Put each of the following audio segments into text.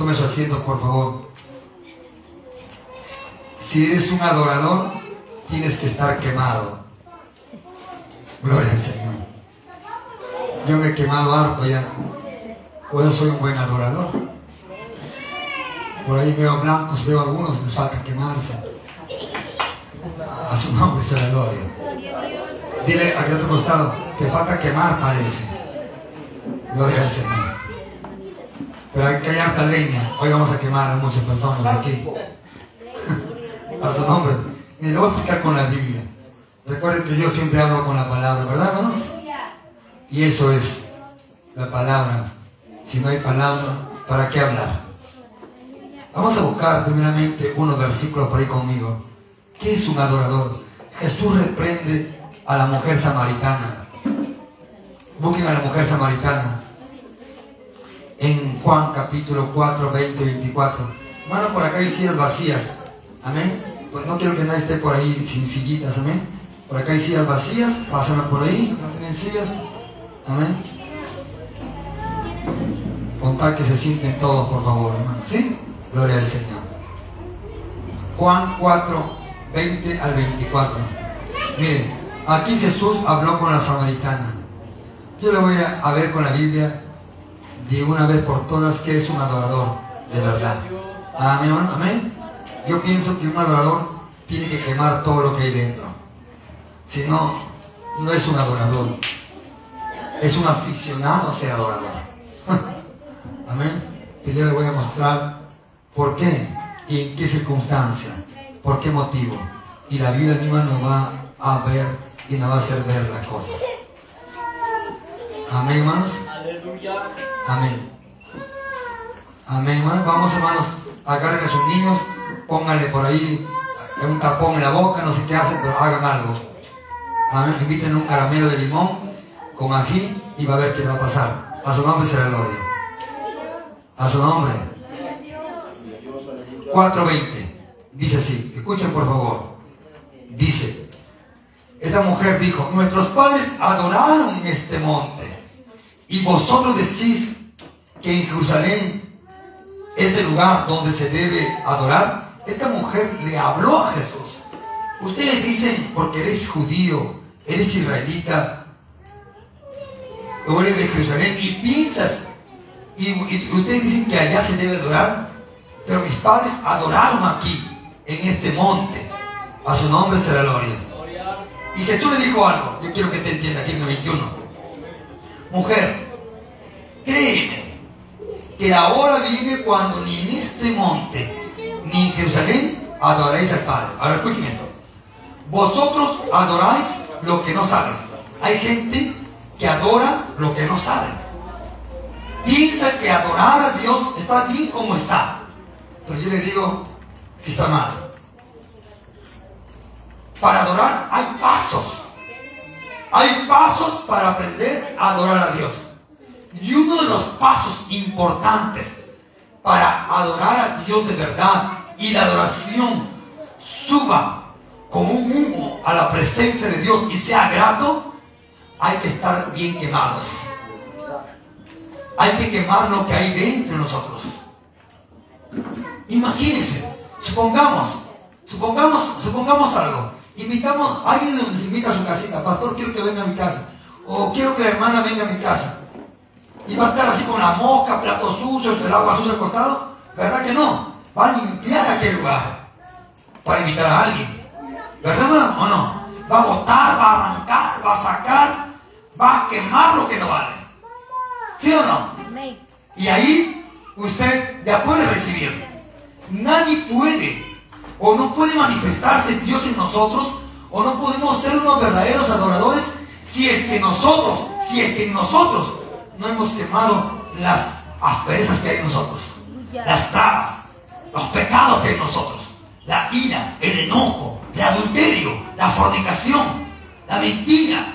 Tome su asiento, por favor. Si eres un adorador, tienes que estar quemado. Gloria al Señor. Yo me he quemado harto ya. Pues yo soy un buen adorador. Por ahí veo blancos, veo algunos, les falta quemarse. A su nombre sea la gloria. Dile a otro costado, te falta quemar, parece. Gloria al Señor. Pero hay que hay harta leña. Hoy vamos a quemar a muchas personas aquí. a su nombre. Me lo voy a explicar con la Biblia. Recuerden que yo siempre hablo con la palabra, ¿verdad, hermanos? Y eso es la palabra. Si no hay palabra, ¿para qué hablar? Vamos a buscar primeramente unos versículos por ahí conmigo. ¿Qué es un adorador? Jesús reprende a la mujer samaritana. Busquen a la mujer samaritana. En Juan capítulo 4, 20, 24. Bueno, por acá hay sillas vacías. Amén. Pues no quiero que nadie esté por ahí sin sillitas. Amén. Por acá hay sillas vacías. Pásenme por ahí. No tienen sillas. Amén. Contar que se sienten todos, por favor, hermano. ¿Sí? Gloria al Señor. Juan 4, 20 al 24. Miren, aquí Jesús habló con la samaritana. Yo le voy a, ver con la Biblia de una vez por todas que es un adorador, de verdad. Amén. Amén. Yo pienso que un adorador tiene que quemar todo lo que hay dentro. Si no, no es un adorador. Es un aficionado a ser adorador. Amén. Que yo le voy a mostrar por qué y en qué circunstancia, por qué motivo. Y la Biblia misma nos va a ver y nos va a hacer ver las cosas. Amén, hermanos. Amén. Amén, hermanos. Vamos, hermanos, agarren a sus niños, pónganle por ahí un tapón en la boca, no sé qué hacen, pero hagan algo. Amén. Inviten un caramelo de limón con ají y va a ver qué va a pasar. A su nombre será gloria. A su nombre. 4.20. Dice así. Escuchen por favor. Dice. Esta mujer dijo, nuestros padres adoraron este monte. Y vosotros decís que en Jerusalén es el lugar donde se debe adorar. Esta mujer le habló a Jesús. Ustedes dicen, porque eres judío, eres israelita, o eres de Jerusalén, y piensas, y, ustedes dicen que allá se debe adorar, pero mis padres adoraron aquí, en este monte. A su nombre será gloria. Y Jesús le dijo algo, yo quiero que te entienda aquí en el 21. Mujer, créeme que la hora viene cuando ni en este monte, ni en Jerusalén adoráis al Padre. Ahora escuchen esto. Vosotros adoráis lo que no sabes. Hay gente que adora lo que no sabe. Piensa que adorar a Dios está bien como está. Pero yo le digo que está mal. Para adorar hay pasos. Hay pasos para aprender a adorar a Dios. Y uno de los pasos importantes para adorar a Dios de verdad y la adoración suba como un humo a la presencia de Dios y sea grato, hay que estar bien quemados. Hay que quemar lo que hay dentro de nosotros. Imagínense, supongamos, supongamos, supongamos algo. Invitamos, alguien nos invita a su casita, pastor, quiero que venga a mi casa. O quiero que la hermana venga a mi casa. Y va a estar así con la mosca, platos sucios, el agua sucia al costado. ¿Verdad que no? Va a limpiar aquel lugar para invitar a alguien. ¿Verdad o no? Va a botar, va a arrancar, va a sacar, va a quemar lo que no vale. ¿Sí o no? Y ahí usted ya puede recibir. Nadie puede o no puede manifestarse Dios en nosotros o no podemos ser unos verdaderos adoradores si es que nosotros, si es que nosotros no hemos quemado las asperezas que hay en nosotros, las trabas, los pecados que hay en nosotros, la ira, el enojo, el adulterio, la fornicación, la mentira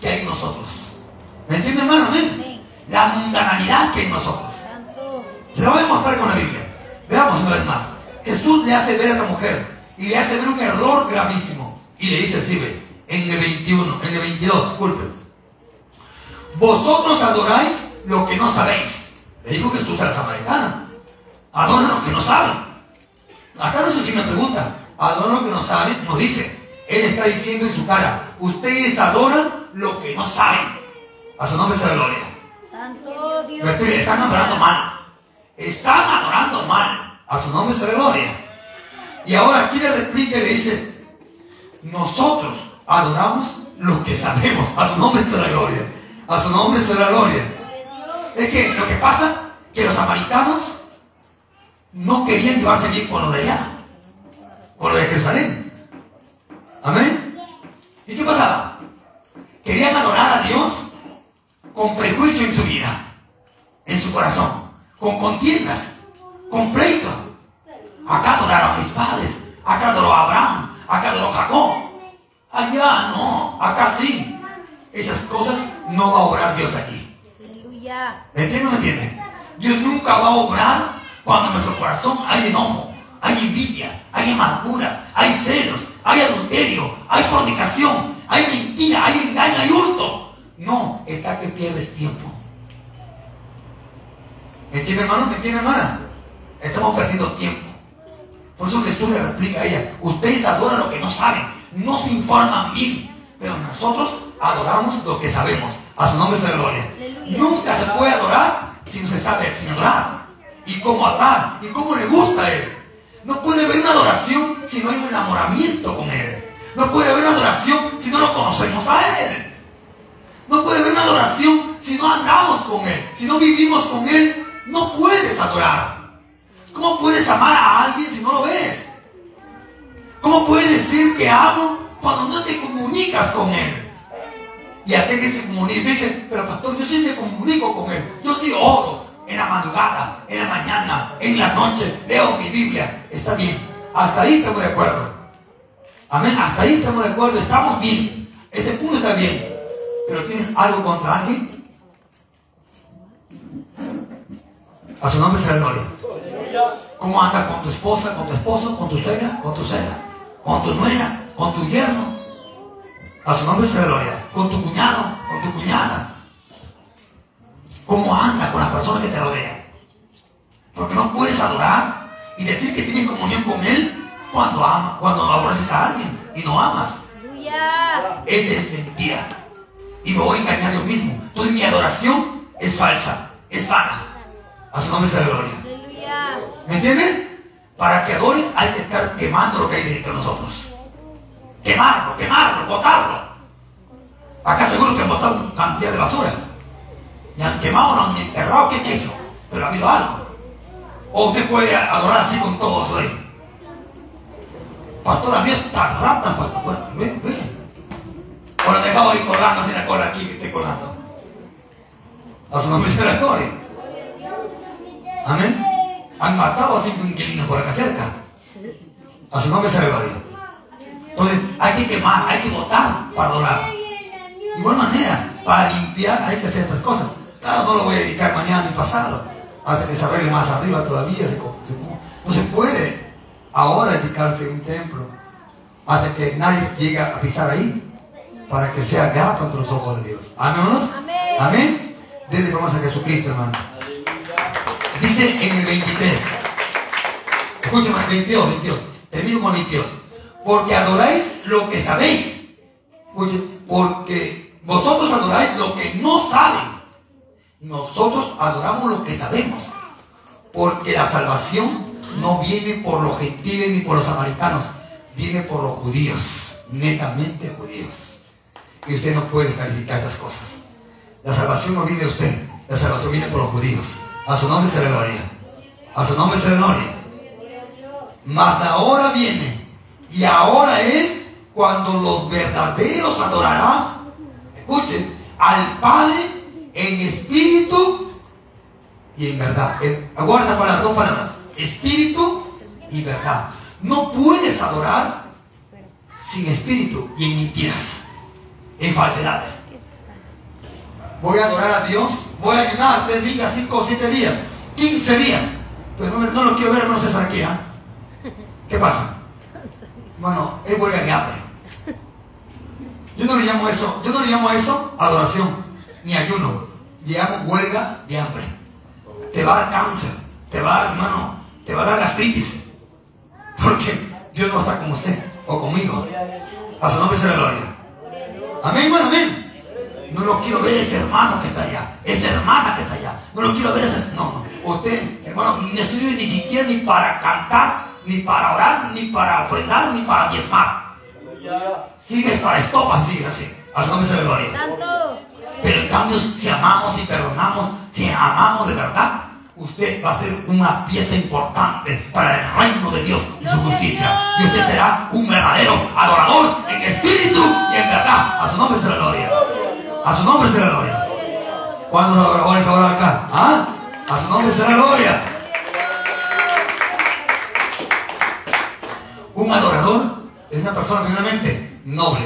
que hay en nosotros. ¿Me entienden, hermano? Amén. La mundanalidad que hay en nosotros. Se lo voy a mostrar con la Biblia. Veamos una vez más. Jesús le hace ver a esta mujer y le hace ver un error gravísimo. Y le dice así, ve, en el 21, en el 22, disculpen. Vosotros adoráis lo que no sabéis. Le dijo Jesús a la samaritana. Adoran lo que no saben. Acá no se me pregunta. Adoran lo que no saben. Nos dice. Él está diciendo en su cara. Ustedes adoran lo que no saben. A su nombre sea gloria. Santo Dios. están adorando mal. Están adorando mal. A su nombre sea gloria. Y ahora aquí le replica y le dice, nosotros adoramos lo que sabemos. A su nombre será gloria. A su nombre será gloria. Es que lo que pasa, que los samaritanos no querían llevarse bien con lo de allá, con lo de Jerusalén. Amén. ¿Y qué pasaba? Querían adorar a Dios con prejuicio en su vida, en su corazón, con contiendas, con pleito. Acá adoraron a mis padres, acá adoró a Abraham, acá adoró a Jacob. Allá no, acá sí. Esas cosas no va a obrar Dios aquí. ¿Me entiende o me entiende? Dios nunca va a obrar cuando en nuestro corazón hay enojo, hay envidia, hay amargura, hay celos, hay adulterio, hay fornicación, hay mentira, hay engaño, hay hurto. No, está que pierdes tiempo. ¿Me entiende hermano? ¿Me entiende hermana? Estamos perdiendo tiempo. Por eso Jesús le replica a ella, ustedes adoran lo que no saben, no se informan bien, pero nosotros adoramos lo que sabemos. A su nombre se gloria. Nunca se puede adorar si no se sabe a quién adorar y cómo adorar y cómo le gusta a Él. No puede haber una adoración si no hay un enamoramiento con Él. No puede haber una adoración si no lo conocemos a Él. No puede haber una adoración si no andamos con Él, si no vivimos con Él. No puedes adorar. ¿Cómo puedes amar a alguien si no lo ves? ¿Cómo puedes decir que amo cuando no te comunicas con Él? Y aquel que se comunica dice, pero pastor, yo sí me comunico con Él. Yo sí oro en la madrugada, en la mañana, en la noche, leo mi Biblia. Está bien. Hasta ahí estamos de acuerdo. Amén. Hasta ahí estamos de acuerdo. Estamos bien. Ese punto está bien. Pero ¿tienes algo contra alguien? A su nombre sea gloria. ¿Cómo andas con tu esposa, con tu esposo, con tu suegra, con tu suegra, con tu nuera, con tu yerno? A su nombre sea gloria. Con tu cuñado, con tu cuñada. ¿Cómo andas con las personas que te rodean? Porque no puedes adorar y decir que tienes comunión con Él cuando amas, cuando aborreces a alguien y no amas. Esa es mentira. Y me voy a engañar yo mismo. Entonces mi adoración es falsa, es vana. A su nombre sea gloria. ¿Me entienden? Para que adoren hay que estar quemando lo que hay dentro de nosotros. Quemarlo, quemarlo, botarlo. Acá seguro que han botado una cantidad de basura. Y han quemado, no han enterrado, ¿qué han? Pero ha habido algo. O usted puede adorar así con todo eso ahí. Pastor, había estas ratas, pastor. Bueno, ven, ven. O lo dejaba ahí colgando así la cola aquí que esté colgando. A su nombre se la. Amén. Han matado a cinco inquilinos por acá cerca. A su nombre se le gloria. Entonces hay que quemar, hay que votar para adorar. De igual manera, para limpiar hay que hacer estas cosas. Claro, no lo voy a dedicar mañana ni pasado. Hasta que se arregle más arriba todavía. no se puede ahora dedicarse a un templo. Hasta que nadie llegue a pisar ahí. Para que sea gato ante los ojos de Dios. Amén. Amén. Amén. Desde vamos a Jesucristo, hermano. Dice en el 23. Escúchame, 22, 22. Termino con 22. Porque adoráis lo que sabéis. Porque vosotros adoráis lo que no saben. Nosotros adoramos lo que sabemos. Porque la salvación no viene por los gentiles ni por los samaritanos. Viene por los judíos. Netamente judíos. Y usted no puede calificar estas cosas. La salvación no viene de usted. La salvación viene por los judíos. A su nombre se le gloria. A su nombre se le gloria. Mas la hora viene. Y ahora es cuando los verdaderos adorarán. Escuchen. Al Padre en espíritu y en verdad. Aguarda para dos palabras. Espíritu y verdad. No puedes adorar sin espíritu y en mentiras, en falsedades. Voy a adorar a Dios, voy a ayunar tres días, cinco, siete días, quince días. Pues no, lo quiero ver, no César aquí, ¿ah? ¿Qué pasa? Bueno, es huelga de hambre. Yo no le llamo eso, yo no le llamo a eso adoración, ni ayuno. Le llamo huelga de hambre. Te va a dar cáncer, te va a dar, hermano, gastritis. Porque Dios no está con usted o conmigo. A su nombre sea la gloria. Amén, hermano, amén. No lo quiero ver ese hermano que está allá, esa hermana que está allá. No lo quiero ver ese. No, no. Usted, hermano, no sirve ni siquiera ni para cantar, ni para orar, ni para ofrendar, ni para diezmar. Sigue para estopas, sigue así. A su nombre sea la gloria. Pero en cambio, si amamos y perdonamos, si amamos de verdad, usted va a ser una pieza importante para el reino de Dios y su justicia. Y usted será un verdadero adorador en espíritu y en verdad. A su nombre sea la gloria. A su nombre será gloria. ¿Cuántos adoradores ahora acá? ¿Ah? A su nombre será gloria. Un adorador es una persona primeramente noble.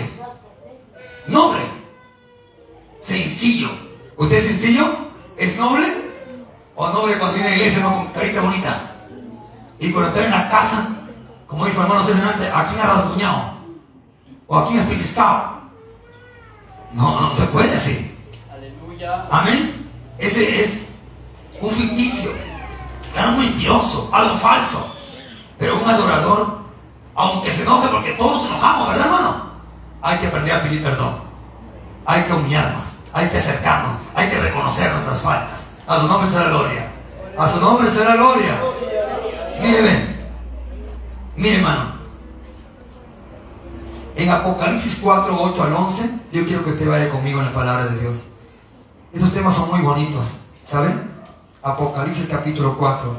Noble. Sencillo. ¿Usted es sencillo? ¿Es noble? ¿O noble cuando viene a la iglesia con carita bonita? Y cuando está en la casa, como dijo el hermano César antes, ¿a quién ha rasguñado? ¿O a quién ha pellizcado? No, no se puede así. Aleluya. Amén. Ese es un ficticio, algo mentiroso, algo falso. Pero un adorador, aunque se enoje, porque todos nos enojamos, ¿verdad, hermano? Hay que aprender a pedir perdón. Hay que humillarnos, hay que acercarnos, hay que reconocer nuestras faltas. A su nombre será gloria. A su nombre será gloria. Mire, Mire, hermano. En Apocalipsis 4, 8 al 11, yo quiero que usted vaya conmigo en la palabra de Dios. Estos temas son muy bonitos, ¿saben? Apocalipsis capítulo 4,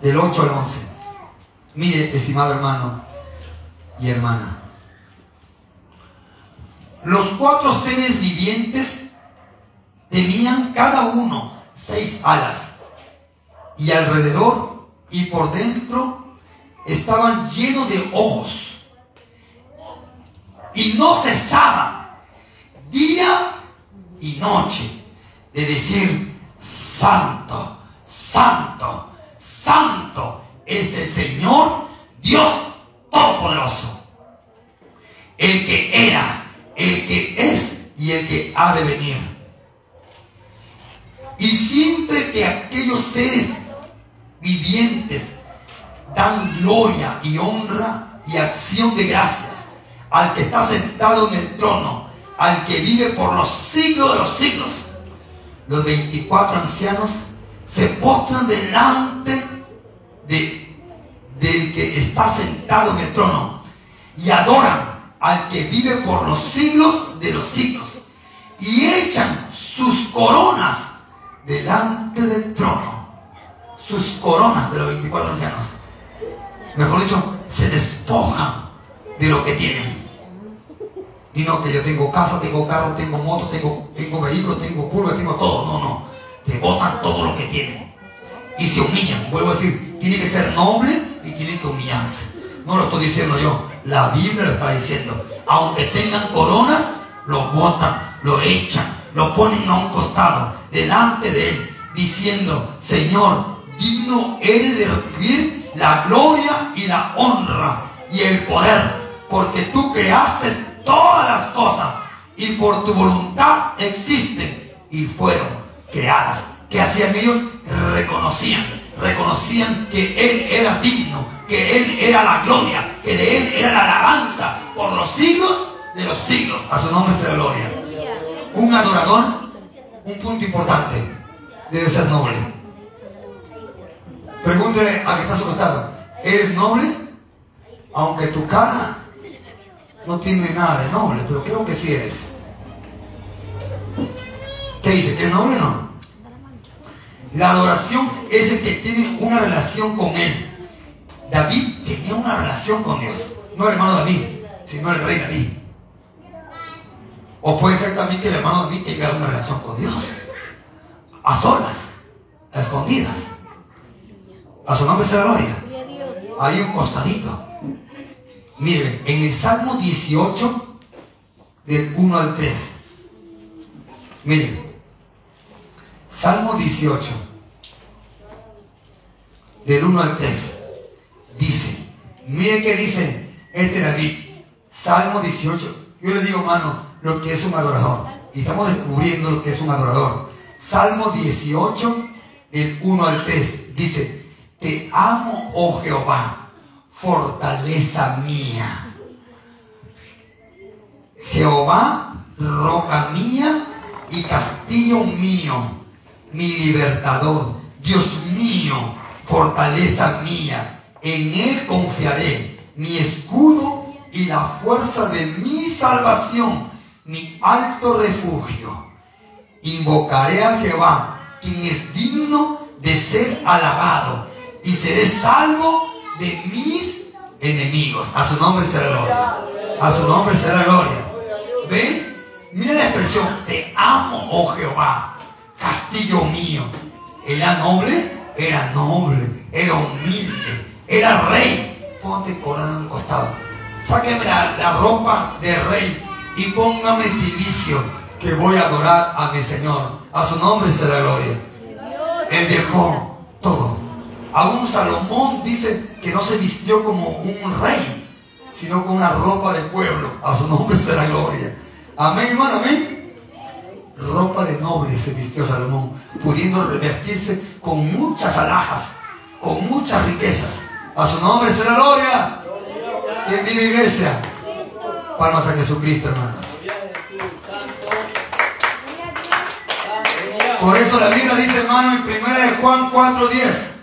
del 8 al 11. Mire, estimado hermano y hermana. Los cuatro seres vivientes tenían cada uno seis alas y alrededor y por dentro estaban llenos de ojos y no cesaban día y noche de decir, santo, santo, santo es el Señor Dios Todopoderoso, el que era, el que es y el que ha de venir. Y siempre que aquellos seres vivientes dan gloria y honra y acción de gracias al que está sentado en el trono, al que vive por los siglos de los siglos. Los 24 ancianos se postran delante de, del que está sentado en el trono y adoran al que vive por los siglos de los siglos y echan sus coronas delante del trono. Sus coronas de los 24 ancianos. Mejor dicho, se despojan de lo que tienen y no que yo tengo casa, tengo carro, tengo moto, tengo, tengo vehículo, tengo curva, tengo todo. No, no. Te botan todo lo que tienen. Y se humillan. Vuelvo a decir, tiene que ser noble y tiene que humillarse. No lo estoy diciendo yo. La Biblia lo está diciendo. Aunque tengan coronas, lo botan, lo echan, lo ponen a un costado, delante de él, diciendo, Señor, digno eres de recibir la gloria y la honra y el poder, porque tú creaste todas las cosas y por tu voluntad existen y fueron creadas. ¿Qué hacían ellos? Reconocían, reconocían que Él era digno, que Él era la gloria, que de Él era la alabanza por los siglos de los siglos. A su nombre la gloria. Un adorador, un punto importante, debe ser noble. Pregúntele a que está su costado, ¿eres noble? Aunque tu cara no tiene nada de noble, pero creo que sí eres. ¿Qué dice? ¿Que es noble o no? La adoración es el que tiene una relación con Él. David tenía una relación con Dios. No el hermano David, sino el rey David. O puede ser también que el hermano David tenga una relación con Dios. A solas, a escondidas. A su nombre la gloria. Hay un costadito. Miren, en el Salmo 18, del 1 al 3. Miren, Salmo 18, del 1 al 3. Dice, miren qué dice este David. Salmo 18. Yo le digo, hermano, lo que es un adorador. Y estamos descubriendo lo que es un adorador. Salmo 18, del 1 al 3. Dice, te amo, oh Jehová, fortaleza mía. Jehová, roca mía y castillo mío, mi libertador, Dios mío, fortaleza mía, en Él confiaré, mi escudo y la fuerza de mi salvación, mi alto refugio. Invocaré a Jehová, quien es digno de ser alabado, y seré salvo de mis enemigos. A su nombre será gloria. A su nombre será gloria. ¿Ven? Mira la expresión, te amo, oh Jehová, castillo mío. ¿Era noble? Era noble, era humilde, era rey. Ponte corona en costado. Sáqueme la, ropa de rey y póngame silicio que voy a adorar a mi Señor. A su nombre será gloria. Él dejó todo. Aún Salomón dice que no se vistió como un rey, sino con una ropa de pueblo. A su nombre será gloria. Amén, hermano, amén. Ropa de noble se vistió Salomón, pudiendo revestirse con muchas alhajas, con muchas riquezas. A su nombre será gloria. ¿Quién vive iglesia? Palmas a Jesucristo, hermanos. Por eso la Biblia dice, hermano, en primera de Juan 4.10.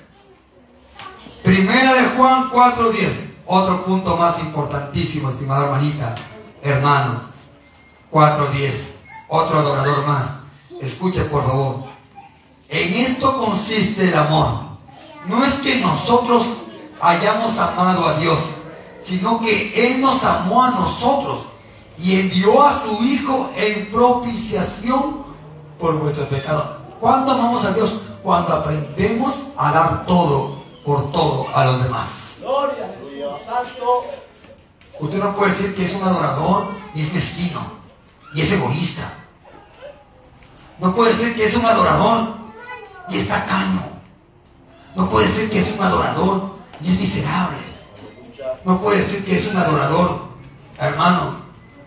Primera de Juan 4.10. Otro punto más importantísimo, estimada hermanita, hermano. 4.10. Otro adorador más. Escuche, por favor. En esto consiste el amor. No es que nosotros hayamos amado a Dios, sino que Él nos amó a nosotros y envió a su Hijo en propiciación por vuestros pecados. ¿Cuándo amamos a Dios? Cuando aprendemos a dar todo por todo a los demás. Gloria a Dios Santo. Usted no puede decir que es un adorador y es mezquino y es egoísta. No puede decir que es un adorador y es tacaño. No puede decir que es un adorador y es miserable. No puede decir que es un adorador, hermano.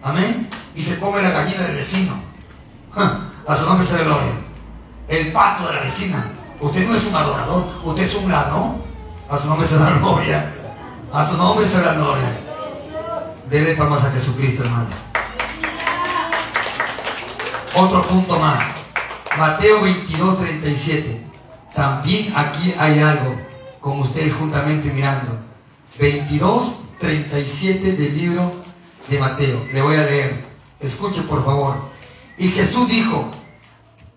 Amén. Y se come la gallina del vecino. A su nombre sea gloria. El pato de la vecina. Usted no es un adorador, usted es un ladrón. A su nombre la gloria. A su nombre la gloria. Dele palmas a Jesucristo, hermanos. Otro punto más. Mateo 22, 37. También aquí hay algo, con ustedes juntamente mirando. 22, 37 del libro de Mateo. Le voy a leer. Escuche, por favor. Y Jesús dijo,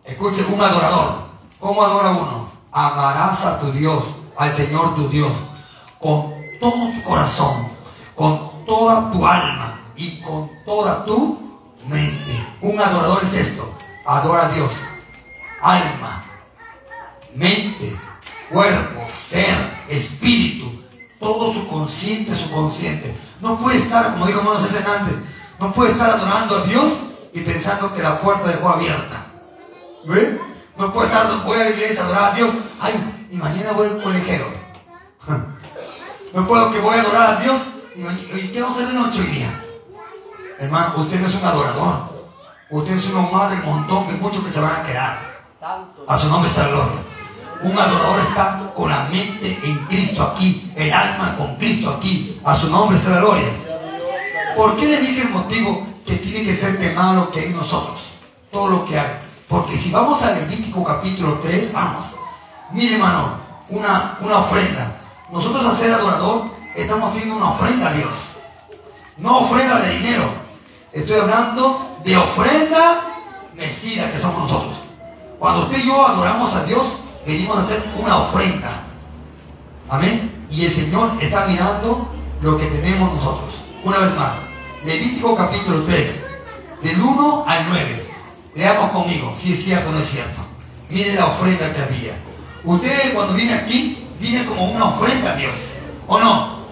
escuche, un adorador, ¿cómo adora uno? Amarás a tu Dios, al Señor tu Dios, con todo tu corazón, con toda tu alma y con toda tu mente. Un adorador es esto, adora a Dios, alma, mente, cuerpo, ser, espíritu, todo su consciente, su consciente. No puede estar, como digo hermanos antes, no puede estar adorando a Dios y pensando que la puerta dejó abierta. ¿Ve? No puede estar, voy a la iglesia a adorar a Dios. Ay, y mañana voy al colegio. No puedo que voy a adorar a Dios y, ¿qué vamos a hacer de noche hoy día? Hermano, usted no es un adorador. Usted es uno más del montón de muchos que se van a quedar. A su nombre está la gloria. Un adorador está con la mente en Cristo aquí, el alma con Cristo aquí. A su nombre está la gloria. ¿Por qué le dije el motivo que tiene que ser quemado lo que hay en nosotros? Todo lo que hay. Porque si vamos a Levítico capítulo 3, vamos. Mire hermano, una, una ofrenda. Nosotros a ser adorador estamos haciendo una ofrenda a Dios. No ofrenda de dinero. Estoy hablando de ofrenda mesida que somos nosotros. Cuando usted y yo adoramos a Dios, venimos a hacer una ofrenda. Amén. Y el Señor está mirando lo que tenemos nosotros. Una vez más, Levítico capítulo 3, del 1 al 9. Leamos conmigo si es cierto o no es cierto. Mire la ofrenda que había. Usted cuando viene aquí, viene como una ofrenda a Dios. ¿O no?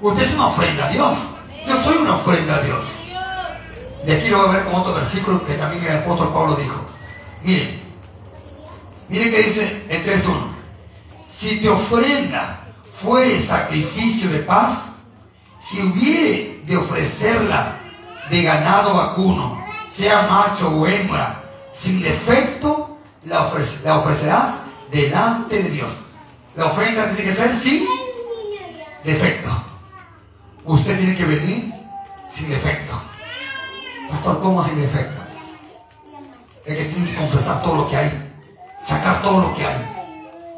Usted es una ofrenda a Dios. Yo soy una ofrenda a Dios. De aquí lo voy a ver con otro versículo que también el apóstol Pablo dijo. Miren, miren que dice el 3.1. Si te ofrenda fue sacrificio de paz, si hubiere de ofrecerla de ganado vacuno, sea macho o hembra, sin defecto, la, ofrecerás delante de Dios. La ofrenda tiene que ser sin defecto. Usted tiene que venir sin defecto. Pastor, ¿cómo sin defecto? Es que tiene que confesar todo lo que hay. Sacar todo lo que hay.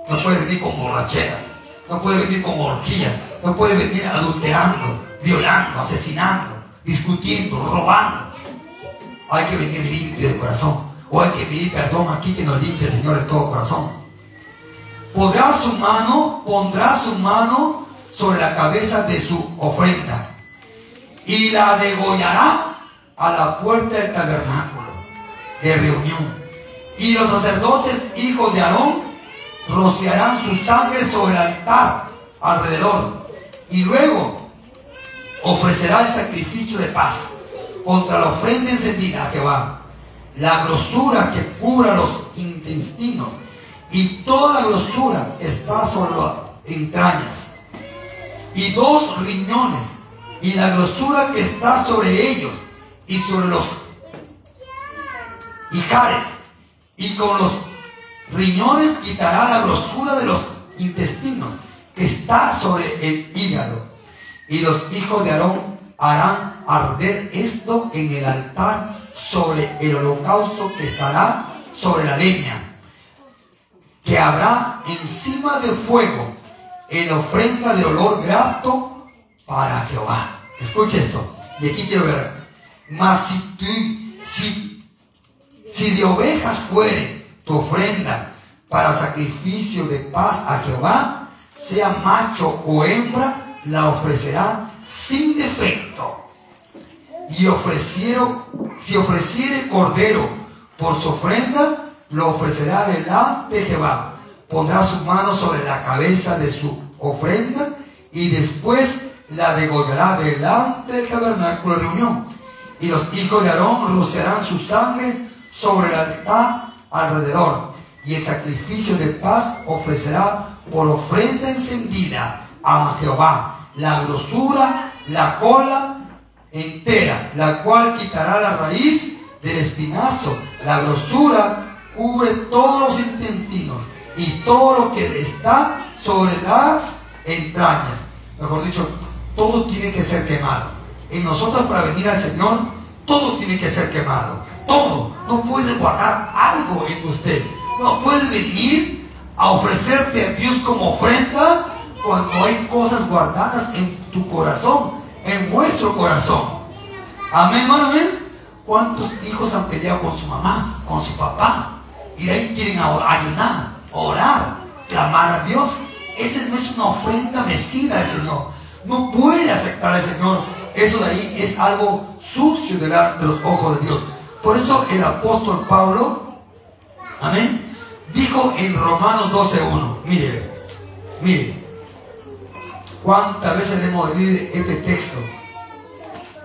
No puede venir con borracheras. No puede venir con orgías. No puede venir adulterando, violando, asesinando, discutiendo, robando. Hay que venir limpio de corazón. O hay que pedir perdón aquí que nos limpie Señor de todo corazón. Podrá su mano, pondrá su mano sobre la cabeza de su ofrenda y la degollará a la puerta del tabernáculo de reunión. Y los sacerdotes, hijos de Aarón, rociarán su sangre sobre el altar alrededor. Y luego ofrecerá el sacrificio de paz contra la ofrenda encendida a Jehová. La grosura que cubra los intestinos y toda la grosura está sobre las entrañas. Y dos riñones y la grosura que está sobre ellos y sobre los hijares y con los riñones quitará la grosura de los intestinos que está sobre el hígado. Y los hijos de Aarón harán arder esto en el altar sobre el holocausto que estará sobre la leña, que habrá encima del fuego en ofrenda de olor grato para Jehová. Escuche esto, y aquí quiero ver. Mas si, tú, si, si de ovejas fuere tu ofrenda para sacrificio de paz a Jehová, sea macho o hembra, la ofrecerá sin defecto. Y ofrecieron, si ofreciere cordero por su ofrenda, lo ofrecerá delante de Jehová. Pondrá su mano sobre la cabeza de su ofrenda y después la degollará delante del tabernáculo de reunión. Y los hijos de Aarón rociarán su sangre sobre el altar alrededor. Y el sacrificio de paz ofrecerá por ofrenda encendida a Jehová la grosura, la cola entera, la cual quitará la raíz del espinazo. La grosura cubre todos los intestinos y todo lo que está sobre las entrañas. Mejor dicho, todo tiene que ser quemado. En nosotros para venir al Señor, todo tiene que ser quemado. Todo. No puede guardar algo en usted. No puede venir a ofrecerte a Dios como ofrenda cuando hay cosas guardadas en tu corazón, en vuestro corazón. Amén, hermano, amén. ¿Cuántos hijos han peleado con su mamá, con su papá? Y de ahí quieren ayunar, orar, clamar a Dios. Esa no es una ofrenda mecida al Señor. No puede aceptar al Señor. Eso de ahí es algo sucio delante de los ojos de Dios. Por eso el apóstol Pablo, amén, dijo en Romanos 12.1, mire, mire, cuántas veces hemos leído este texto.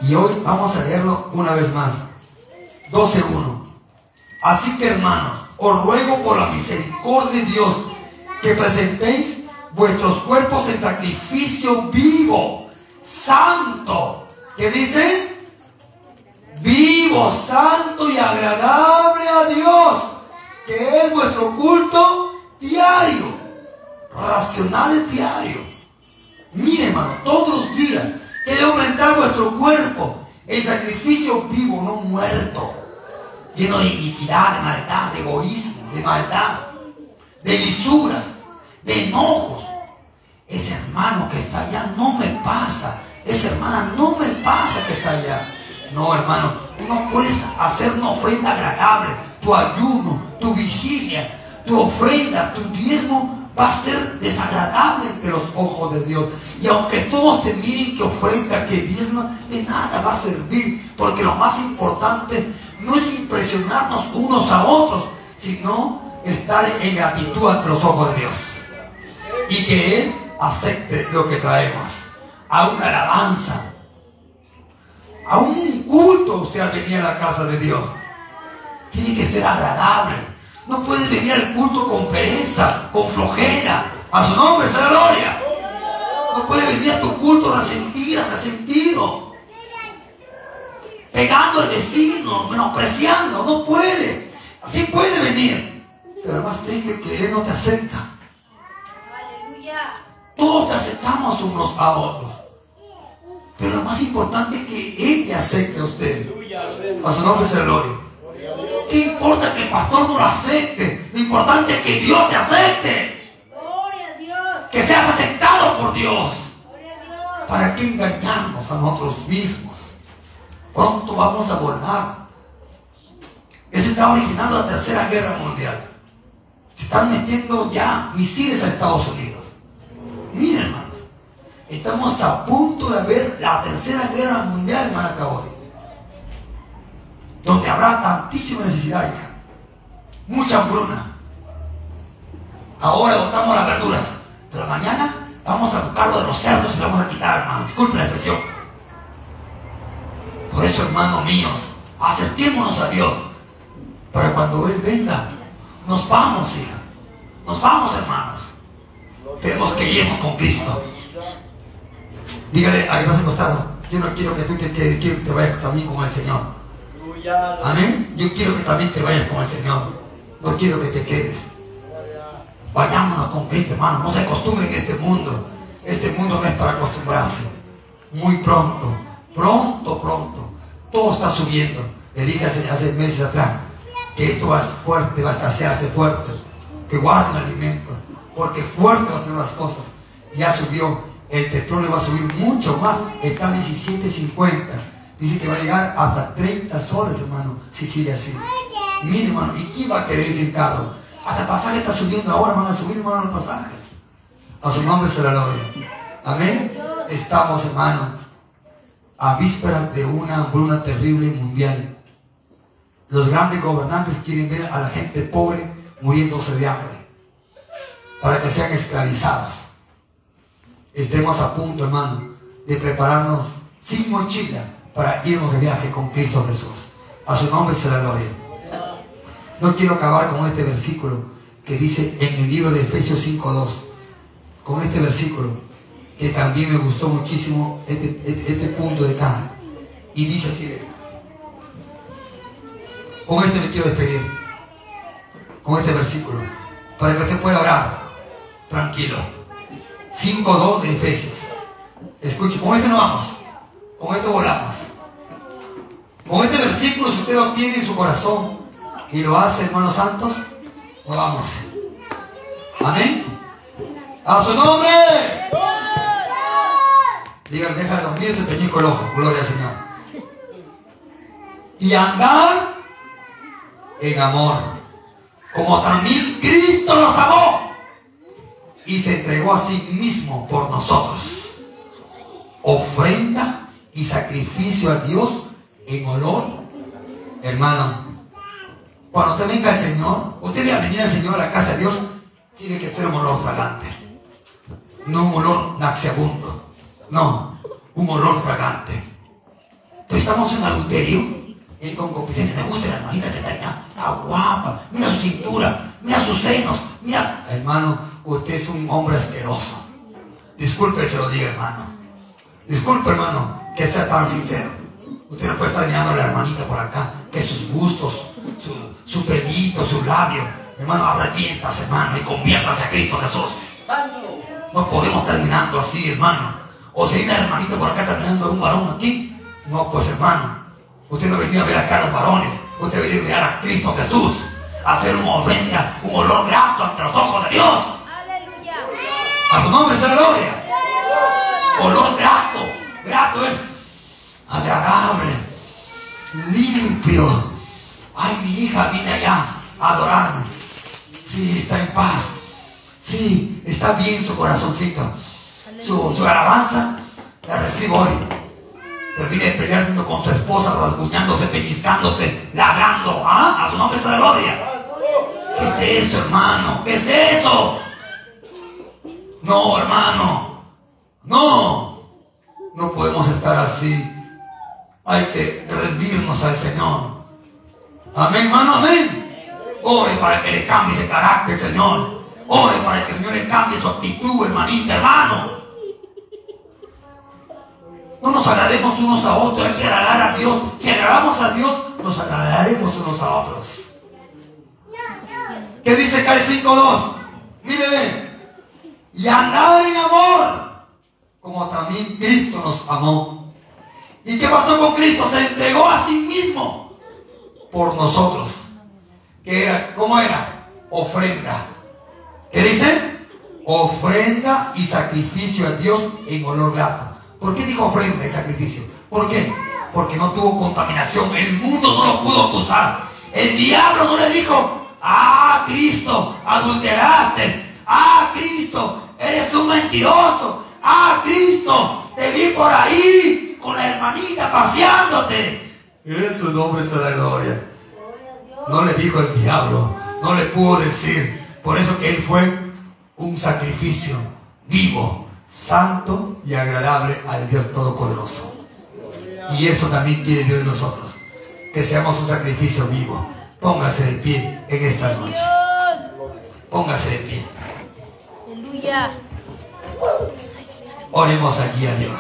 Y hoy vamos a leerlo una vez más. 12.1. Así que hermanos, os ruego por la misericordia de Dios que presentéis vuestros cuerpos en sacrificio vivo, santo. ¿Qué dice? Vivo, santo y agradable a Dios, que es vuestro culto diario, racional diario. Mire, hermano, todos los días que debe aumentar vuestro cuerpo en sacrificio vivo, no muerto, lleno de iniquidad, de maldad, de egoísmo, de maldad, de lisuras, de enojos. Ese hermano que está allá no me pasa. Esa hermana no me pasa que está allá. No, hermano, tú no puedes hacer una ofrenda agradable. Tu ayuno, tu vigilia, tu ofrenda, tu diezmo va a ser desagradable ante los ojos de Dios. Y aunque todos te miren que ofrenda, que diezma, de nada va a servir. Porque lo más importante no es impresionarnos unos a otros, sino estar en gratitud ante los ojos de Dios y que Él acepte lo que traemos. A una alabanza, a un culto usted al venir a la casa de Dios. Tiene que ser agradable. No puede venir al culto con pereza, con flojera. A su nombre la gloria. No puede venir a tu culto resentida, resentido. Pegando al vecino, menospreciando. No puede. Así puede venir. Pero lo más triste es que Él no te acepta. Todos te aceptamos unos a otros. Pero lo más importante es que Él te acepte a usted. A su nombre se gloria. ¿Qué importa que el pastor no lo acepte? Lo importante es que Dios te acepte. Que seas aceptado por Dios. ¿Para qué engañarnos a nosotros mismos? Pronto vamos a volar. Eso está originando la tercera guerra mundial. Se están metiendo ya misiles a Estados Unidos. Miren, hermanos, estamos a punto de ver la tercera guerra mundial en Maracabori. Donde habrá tantísima necesidad. Mucha hambruna. Ahora botamos las verduras. Pero mañana vamos a buscarlo de los cerdos y lo vamos a quitar, hermano. Disculpe la expresión. Por eso, hermanos míos, acerquémonos a Dios. Para cuando Él venga, nos vamos, hija. Nos vamos, hermanos. Tenemos que irnos con Cristo. Dígale a que costado. Yo no quiero que tú que te vayas también con el Señor. Amén. Yo quiero que también te vayas con el Señor. No quiero que te quedes. Vayámonos con Cristo, hermano. No se acostumbren en este mundo. Este mundo no es para acostumbrarse. Muy pronto, pronto, pronto. Todo está subiendo. Le dije hace, hace meses atrás que esto va fuerte, va a escasearse fuerte. Que guarden alimentos. Porque fuerte van a ser las cosas. Ya subió. El petróleo va a subir mucho más. Está a 17.50. Dice que va a llegar hasta 30 soles, hermano, si sigue así. Mire, hermano, ¿y quién va a querer ese carro? Hasta el pasaje está subiendo ahora, van a subir, hermano, los pasajes. A su nombre se la gloria. Amén. Estamos, hermano, a vísperas de una hambruna terrible mundial. Los grandes gobernantes quieren ver a la gente pobre muriéndose de hambre para que sean esclavizados. Estemos a punto, hermano, de prepararnos sin mochila para irnos de viaje con Cristo Jesús. A su nombre se la gloria. No quiero acabar con este versículo que dice en el libro de Efesios 5.2. Con este versículo que también me gustó muchísimo este, este, este punto de acá. Y dice así, con este me quiero despedir, con este versículo, para que usted pueda orar tranquilo. 5.2 de Efesios. Escuche, con este no vamos, con esto volamos. Con este versículo, si usted lo tiene en su corazón y lo hace, hermanos santos, nos vamos. Amén. A su nombre. Digan, deja de dormir, te peñico el ojo. Gloria al Señor. Y andar en amor. Como también Cristo nos amó. Y se entregó a sí mismo por nosotros. Ofrenda y sacrificio a Dios en olor. Hermano, cuando usted venga al Señor, usted va a venir al Señor a la casa de Dios, tiene que ser un olor fragante. No un olor naxiabundo. No, un olor fragante. Pero estamos en adulterio, en concupiscencia. Me gusta la hermanita que está allá. Está guapa. Mira su cintura, mira sus senos. Mira, hermano, usted es un hombre asqueroso. Disculpe, se lo diga, hermano. Disculpe, hermano, que sea tan sincero. Usted no puede estar mirando a la hermanita por acá, que sus gustos, su, su pelito, su labio. Hermano, arrepientas, hermano, y conviértase a Cristo Jesús. No podemos terminando así, hermano. O si hay una hermanita por acá terminando un varón aquí. No, pues hermano, usted no venía a ver acá a los varones. Usted venía a ver a Cristo Jesús. A hacer una ofrenda, un olor grato ante los ojos de Dios. A su nombre sea gloria. Olor grato. Es agradable, limpio. Ay, mi hija viene allá a adorarme. Sí, está en paz. Sí, está bien su corazoncito. Su, su alabanza la recibo hoy. Pero viene peleando con su esposa, rasguñándose, pellizcándose, ladrando. ¿Ah? A su nombre la gloria. ¿Qué es eso, hermano? ¿Qué es eso? No, hermano. No. No podemos estar así. Hay que rendirnos al Señor. Amén, hermano, amén. Ore para que le cambie ese carácter, Señor. Ore para que el Señor le cambie su actitud, hermanita, hermano. No nos agrademos unos a otros, hay que agradar a Dios. Si agradamos a Dios, nos agradaremos unos a otros. ¿Qué dice el 5.2? Mire, y andar en amor, como también Cristo nos amó. ¿Y qué pasó con Cristo? Se entregó a sí mismo por nosotros. ¿Qué era? ¿Cómo era? Ofrenda. ¿Qué dice? Ofrenda y sacrificio a Dios en olor grato. ¿Por qué dijo ofrenda y sacrificio? ¿Por qué? Porque no tuvo contaminación. El mundo no lo pudo acusar. El diablo no le dijo, ah, Cristo, adulteraste. Ah, Cristo, eres un mentiroso. Ah, Cristo, te vi por ahí con la hermanita paseándote. Eso nombre se da gloria. No le dijo el diablo, no le pudo decir. Por eso que él fue un sacrificio vivo, santo y agradable al Dios Todopoderoso. Y eso también quiere Dios de nosotros, que seamos un sacrificio vivo. Póngase de pie en esta noche. Póngase de pie. Aleluya. Oremos aquí a Dios.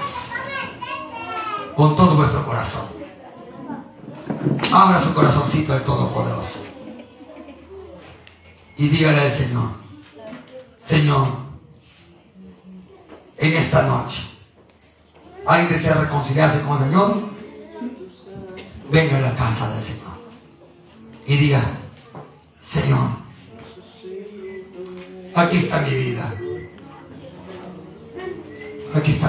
Con todo vuestro corazón. Abra su corazoncito al Todopoderoso. Y dígale al Señor, Señor, en esta noche, ¿alguien desea reconciliarse con el Señor? Venga a la casa del Señor. Y diga, Señor, aquí está mi vida. Aquí está